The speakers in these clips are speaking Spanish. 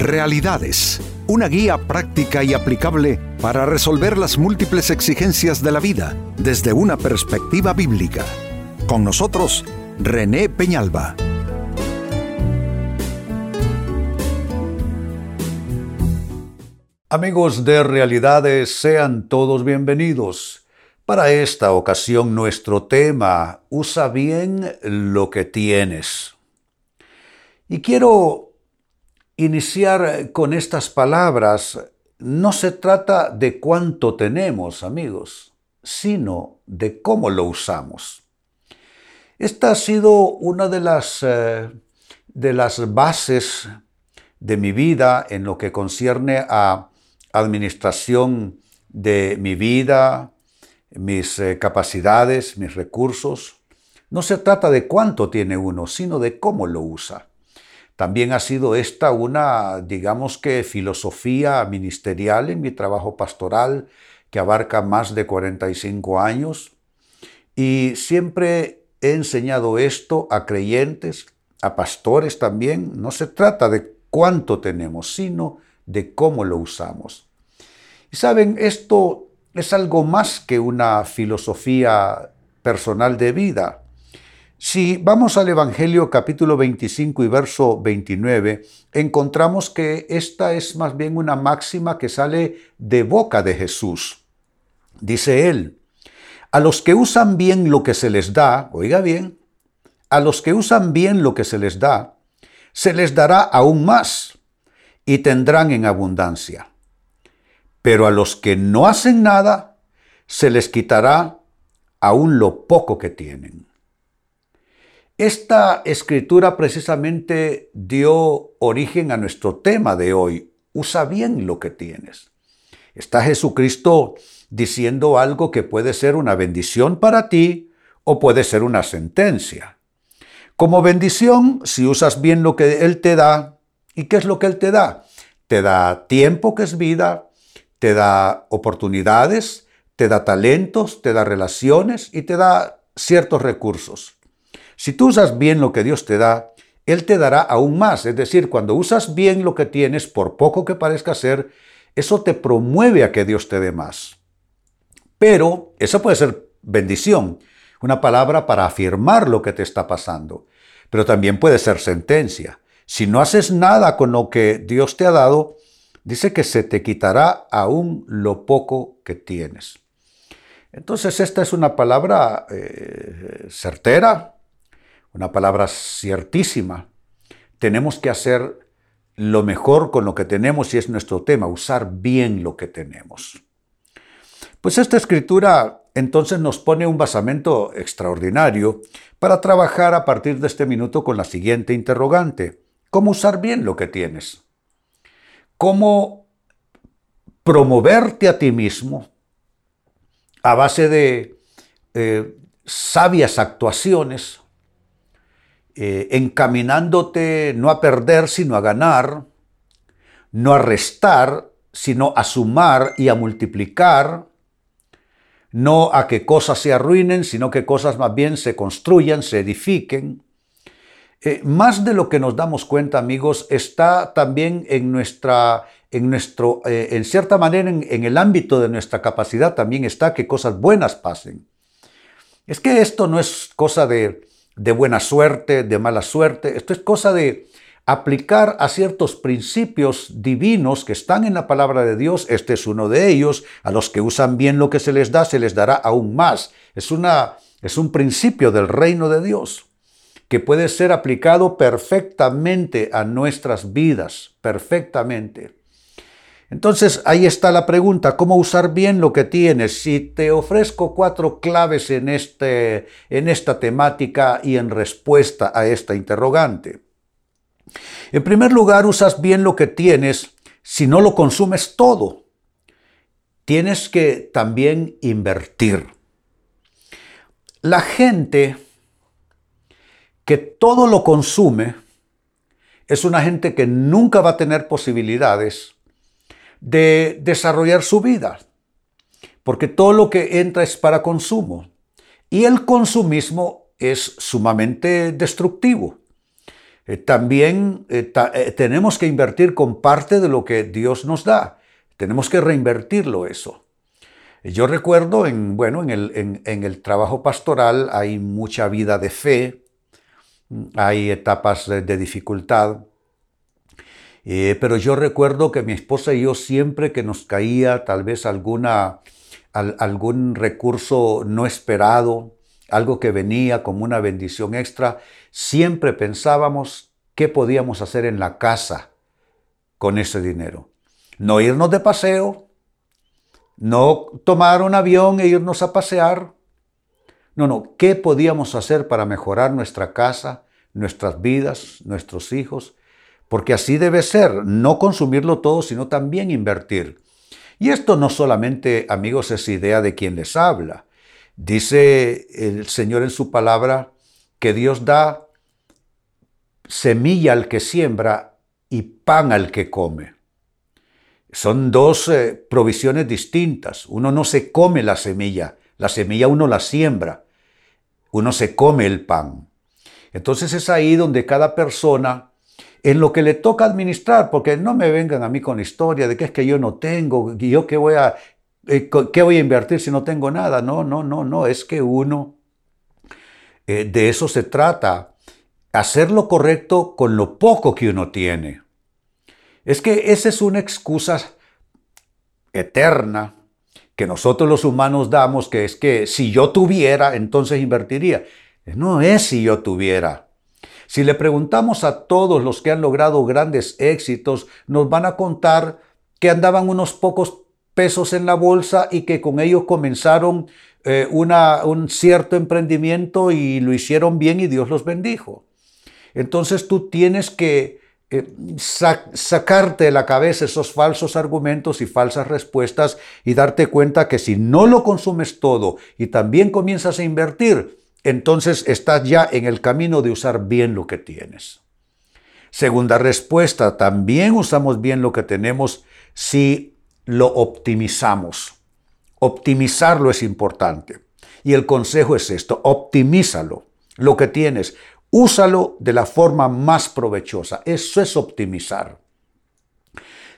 Realidades, una guía práctica y aplicable para resolver las múltiples exigencias de la vida desde una perspectiva bíblica. Con nosotros, René Peñalba. Amigos de Realidades, sean todos bienvenidos. Para esta ocasión nuestro tema, usa bien lo que tienes. Y quiero iniciar con estas palabras. No se trata de cuánto tenemos, amigos, sino de cómo lo usamos. Esta ha sido una de las, eh, de las bases de mi vida en lo que concierne a administración de mi vida, mis eh, capacidades, mis recursos. No se trata de cuánto tiene uno, sino de cómo lo usa. También ha sido esta una, digamos que, filosofía ministerial en mi trabajo pastoral que abarca más de 45 años. Y siempre he enseñado esto a creyentes, a pastores también. No se trata de cuánto tenemos, sino de cómo lo usamos. Y saben, esto es algo más que una filosofía personal de vida. Si vamos al Evangelio capítulo 25 y verso 29, encontramos que esta es más bien una máxima que sale de boca de Jesús. Dice él, a los que usan bien lo que se les da, oiga bien, a los que usan bien lo que se les da, se les dará aún más y tendrán en abundancia pero a los que no hacen nada, se les quitará aún lo poco que tienen. Esta escritura precisamente dio origen a nuestro tema de hoy. Usa bien lo que tienes. Está Jesucristo diciendo algo que puede ser una bendición para ti o puede ser una sentencia. Como bendición, si usas bien lo que Él te da, ¿y qué es lo que Él te da? Te da tiempo que es vida, te da oportunidades, te da talentos, te da relaciones y te da ciertos recursos. Si tú usas bien lo que Dios te da, Él te dará aún más. Es decir, cuando usas bien lo que tienes, por poco que parezca ser, eso te promueve a que Dios te dé más. Pero eso puede ser bendición, una palabra para afirmar lo que te está pasando. Pero también puede ser sentencia. Si no haces nada con lo que Dios te ha dado, dice que se te quitará aún lo poco que tienes. Entonces esta es una palabra eh, certera, una palabra ciertísima. Tenemos que hacer lo mejor con lo que tenemos y es nuestro tema, usar bien lo que tenemos. Pues esta escritura entonces nos pone un basamento extraordinario para trabajar a partir de este minuto con la siguiente interrogante. ¿Cómo usar bien lo que tienes? cómo promoverte a ti mismo a base de eh, sabias actuaciones, eh, encaminándote no a perder, sino a ganar, no a restar, sino a sumar y a multiplicar, no a que cosas se arruinen, sino que cosas más bien se construyan, se edifiquen, eh, más de lo que nos damos cuenta, amigos, está también en nuestra, en nuestro, eh, en cierta manera, en, el ámbito de nuestra capacidad también está que cosas buenas pasen. Es que esto no es cosa de, de buena suerte, de mala suerte, esto es cosa de aplicar a ciertos principios divinos que están en la palabra de Dios. Este es uno de ellos. A los que usan bien lo que se les da, se les dará aún más. Es, una, es un principio del reino de Dios que puede ser aplicado perfectamente a nuestras vidas, perfectamente. Entonces ahí está la pregunta, ¿cómo usar bien lo que tienes? Si te ofrezco cuatro claves en, este, en esta temática y en respuesta a esta interrogante. En primer lugar, usas bien lo que tienes si no lo consumes todo. Tienes que también invertir. La gente que todo lo consume, es una gente que nunca va a tener posibilidades de desarrollar su vida, porque todo lo que entra es para consumo. Y el consumismo es sumamente destructivo. eh, también eh, eh, tenemos que invertir con parte de lo que Dios nos da. Tenemos que reinvertirlo eso. Yo recuerdo, en, bueno, en el, en el trabajo pastoral hay mucha vida de fe, hay etapas de, dificultad, pero yo recuerdo que mi esposa y yo siempre que nos caía tal vez alguna, algún recurso no esperado, algo que venía como una bendición extra, siempre pensábamos qué podíamos hacer en la casa con ese dinero. No irnos de paseo, no tomar un avión e irnos a pasear. No, no, ¿qué podíamos hacer para mejorar nuestra casa, nuestras vidas, nuestros hijos? Porque así debe ser, no consumirlo todo, sino también invertir. Y esto no solamente, amigos, es idea de quien les habla. Dice el Señor en su palabra que Dios da semilla al que siembra y pan al que come. Son dos eh, provisiones distintas. Uno no se come la semilla, la semilla uno la siembra, uno se come el pan. Entonces es ahí donde cada persona, en lo que le toca administrar, porque no me vengan a mí con historia de que es que yo no tengo, yo qué voy a, eh, qué voy a invertir si no tengo nada. No, no, no, no, es que uno, eh, de eso se trata, hacer lo correcto con lo poco que uno tiene. Es que esa es una excusa eterna que nosotros los humanos damos, que es que si yo tuviera, entonces invertiría. No es si yo tuviera. Si le preguntamos a todos los que han logrado grandes éxitos, nos van a contar que andaban unos pocos pesos en la bolsa y que con ellos comenzaron eh, un cierto emprendimiento y lo hicieron bien y Dios los bendijo. Entonces tú tienes que eh, sacarte de la cabeza esos falsos argumentos y falsas respuestas y darte cuenta que si no lo consumes todo y también comienzas a invertir, entonces estás ya en el camino de usar bien lo que tienes. Segunda respuesta, también usamos bien lo que tenemos si lo optimizamos. Optimizarlo es importante. Y el consejo es esto, optimízalo, lo que tienes. Úsalo de la forma más provechosa. Eso es optimizar.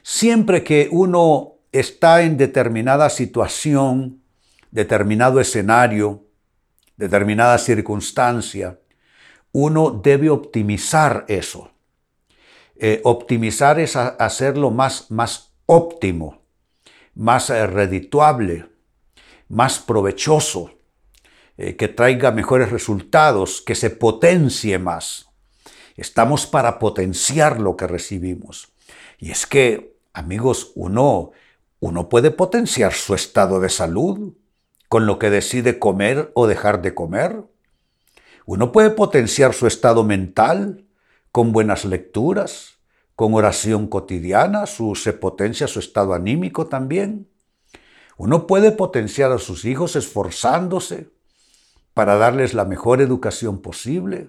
Siempre que uno está en determinada situación, determinado escenario, determinada circunstancia, uno debe optimizar eso. Eh, optimizar es hacerlo más, más óptimo, más eh, redituable, más provechoso. Eh, que traiga mejores resultados, que se potencie más. Estamos para potenciar lo que recibimos. Y es que, amigos, uno, uno puede potenciar su estado de salud con lo que decide comer o dejar de comer. Uno puede potenciar su estado mental con buenas lecturas, con oración cotidiana, su, se potencia su estado anímico también. Uno puede potenciar a sus hijos esforzándose, para darles la mejor educación posible.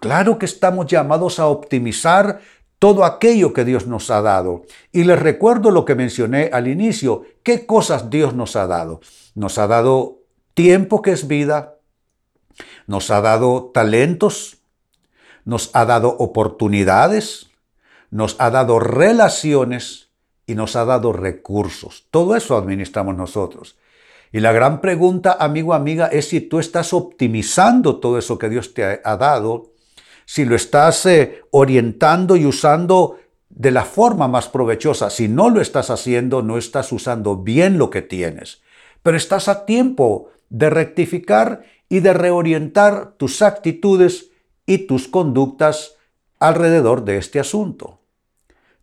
Claro que estamos llamados a optimizar todo aquello que Dios nos ha dado. Y les recuerdo lo que mencioné al inicio. ¿Qué cosas Dios nos ha dado? Nos ha dado tiempo que es vida, nos ha dado talentos, nos ha dado oportunidades, nos ha dado relaciones y nos ha dado recursos. Todo eso administramos nosotros. Y la gran pregunta, amigo, amiga, es si tú estás optimizando todo eso que Dios te ha dado, si lo estás eh, orientando y usando de la forma más provechosa. Si no lo estás haciendo, no estás usando bien lo que tienes. Pero estás a tiempo de rectificar y de reorientar tus actitudes y tus conductas alrededor de este asunto.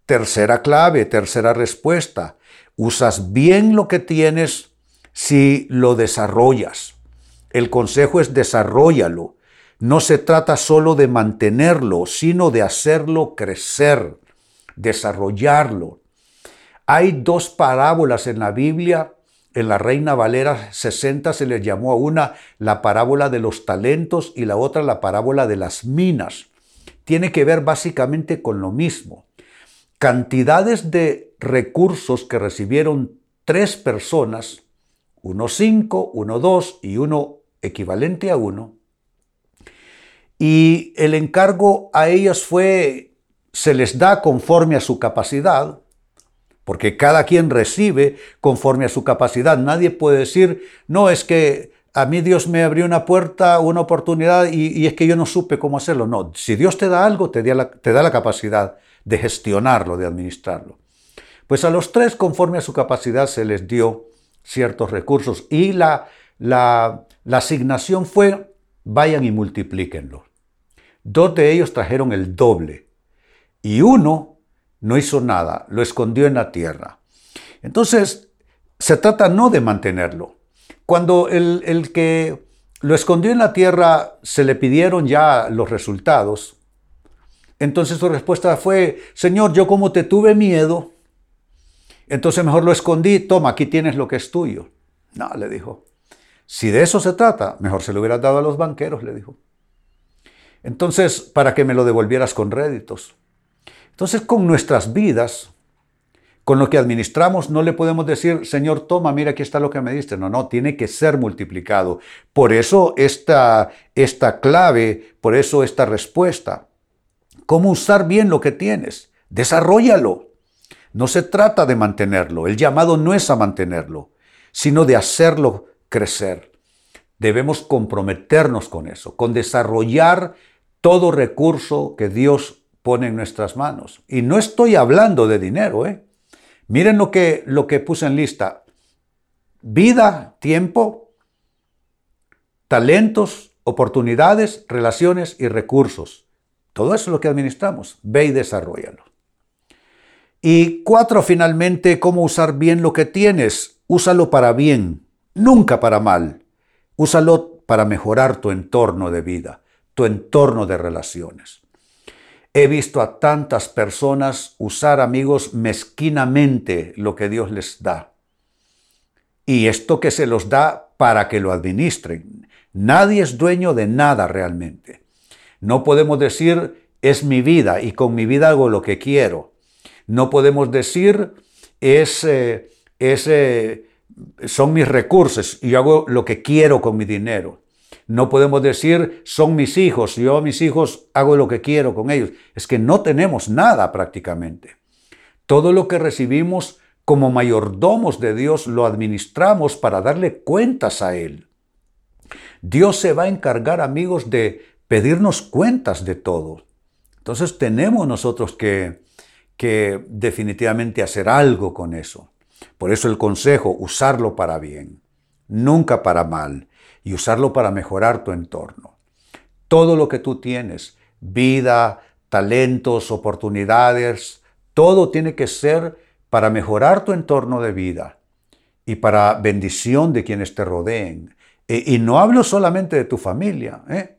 Tercera clave, tercera respuesta. Usas bien lo que tienes si lo desarrollas. El consejo es desarrollalo. No se trata solo de mantenerlo, sino de hacerlo crecer, desarrollarlo. Hay dos parábolas en la Biblia. En la Reina Valera 60 se le llamó a una la parábola de los talentos y la otra la parábola de las minas. Tiene que ver básicamente con lo mismo. Cantidades de recursos que recibieron tres personas uno 5, uno 2 y uno equivalente a 1. Y el encargo a ellas fue, se les da conforme a su capacidad, porque cada quien recibe conforme a su capacidad. Nadie puede decir, no, es que a mí Dios me abrió una puerta, una oportunidad y, es que yo no supe cómo hacerlo. No, si Dios te da algo, te da, la, te da la capacidad de gestionarlo, de administrarlo. Pues a los tres, conforme a su capacidad, se les dio ciertos recursos y la, la, la asignación fue, vayan y multiplíquenlo. Dos de ellos trajeron el doble y uno no hizo nada, lo escondió en la tierra. Entonces, se trata no de mantenerlo, cuando el, que lo escondió en la tierra se le pidieron ya los resultados, entonces su respuesta fue, Señor, yo como te tuve miedo, entonces mejor lo escondí, toma, aquí tienes lo que es tuyo. No, le dijo, si de eso se trata, mejor se lo hubieras dado a los banqueros, le dijo. Entonces, para que me lo devolvieras con réditos. Entonces, con nuestras vidas, con lo que administramos no le podemos decir, Señor, toma, mira, aquí está lo que me diste. No, no, tiene que ser multiplicado. Por eso esta, esta clave, por eso esta respuesta. ¿Cómo usar bien lo que tienes? Desarrollalo. No se trata de mantenerlo. El llamado no es a mantenerlo, sino de hacerlo crecer. Debemos comprometernos con eso, con desarrollar todo recurso que Dios pone en nuestras manos. Y no estoy hablando de dinero, ¿eh? Miren lo que, lo que puse en lista. Vida, tiempo, talentos, oportunidades, relaciones y recursos. Todo eso es lo que administramos. Ve y desarrollalo. Y cuatro, finalmente, cómo usar bien lo que tienes. Úsalo para bien, nunca para mal. Úsalo para mejorar tu entorno de vida, tu entorno de relaciones. He visto a tantas personas usar, amigos, mezquinamente lo que Dios les da. Y esto que se los da para que lo administren. Nadie es dueño de nada realmente. No podemos decir, es mi vida y con mi vida hago lo que quiero. No podemos decir, es, eh, eh, son mis recursos y yo hago lo que quiero con mi dinero. No podemos decir, son mis hijos, yo a mis hijos hago lo que quiero con ellos. Es que no tenemos nada prácticamente. Todo lo que recibimos como mayordomos de Dios lo administramos para darle cuentas a Él. Dios se va a encargar, amigos, de pedirnos cuentas de todo. Entonces tenemos nosotros que, que definitivamente hacer algo con eso. Por eso el consejo, usarlo para bien, nunca para mal y usarlo para mejorar tu entorno. Todo lo que tú tienes, vida, talentos, oportunidades, todo tiene que ser para mejorar tu entorno de vida y para bendición de quienes te rodeen. E, y, no hablo solamente de tu familia, ¿eh?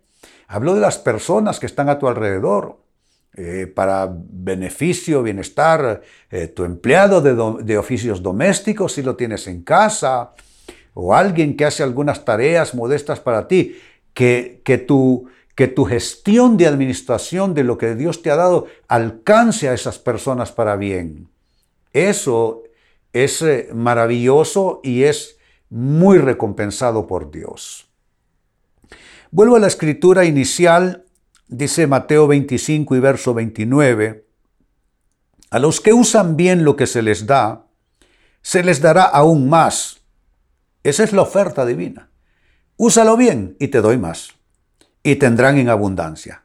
hablo de las personas que están a tu alrededor. Eh, para beneficio, bienestar, eh, tu empleado de, oficios domésticos si lo tienes en casa, o alguien que hace algunas tareas modestas para ti, que, que, tu, que tu gestión de administración de lo que Dios te ha dado alcance a esas personas para bien. Eso es eh, maravilloso y es muy recompensado por Dios. Vuelvo a la escritura inicial, dice Mateo 25 y verso 29, a los que usan bien lo que se les da, se les dará aún más esa es la oferta divina. Úsalo bien y te doy más. Y tendrán en abundancia.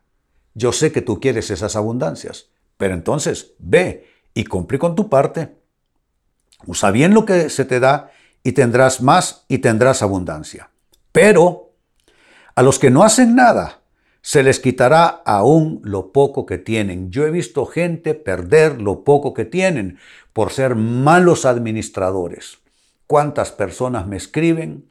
Yo sé que tú quieres esas abundancias, pero entonces ve y cumple con tu parte. Usa bien lo que se te da y tendrás más y tendrás abundancia. Pero a los que no hacen nada, se les quitará aún lo poco que tienen. Yo he visto gente perder lo poco que tienen por ser malos administradores cuántas personas me escriben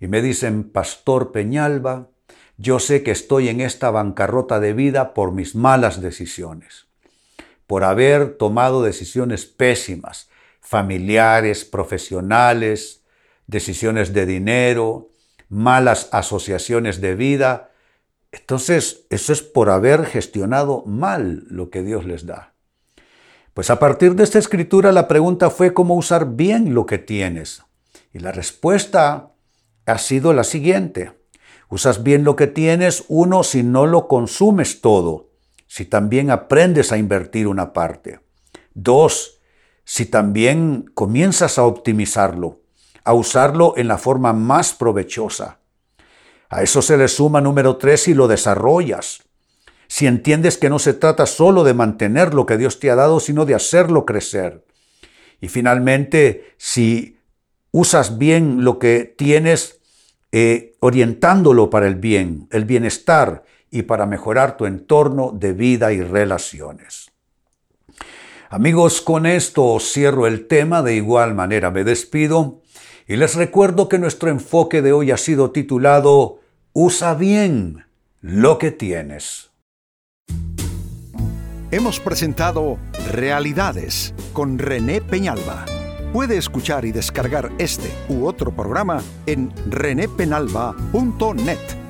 y me dicen, Pastor Peñalba, yo sé que estoy en esta bancarrota de vida por mis malas decisiones, por haber tomado decisiones pésimas, familiares, profesionales, decisiones de dinero, malas asociaciones de vida. Entonces, eso es por haber gestionado mal lo que Dios les da. Pues a partir de esta escritura la pregunta fue cómo usar bien lo que tienes. Y la respuesta ha sido la siguiente. Usas bien lo que tienes, uno, si no lo consumes todo, si también aprendes a invertir una parte. Dos, si también comienzas a optimizarlo, a usarlo en la forma más provechosa. A eso se le suma número tres si lo desarrollas. Si entiendes que no se trata solo de mantener lo que Dios te ha dado, sino de hacerlo crecer. Y finalmente, si usas bien lo que tienes, eh, orientándolo para el bien, el bienestar y para mejorar tu entorno de vida y relaciones. Amigos, con esto cierro el tema, de igual manera me despido y les recuerdo que nuestro enfoque de hoy ha sido titulado Usa bien lo que tienes. Hemos presentado Realidades con René Peñalba. Puede escuchar y descargar este u otro programa en renépenalba.net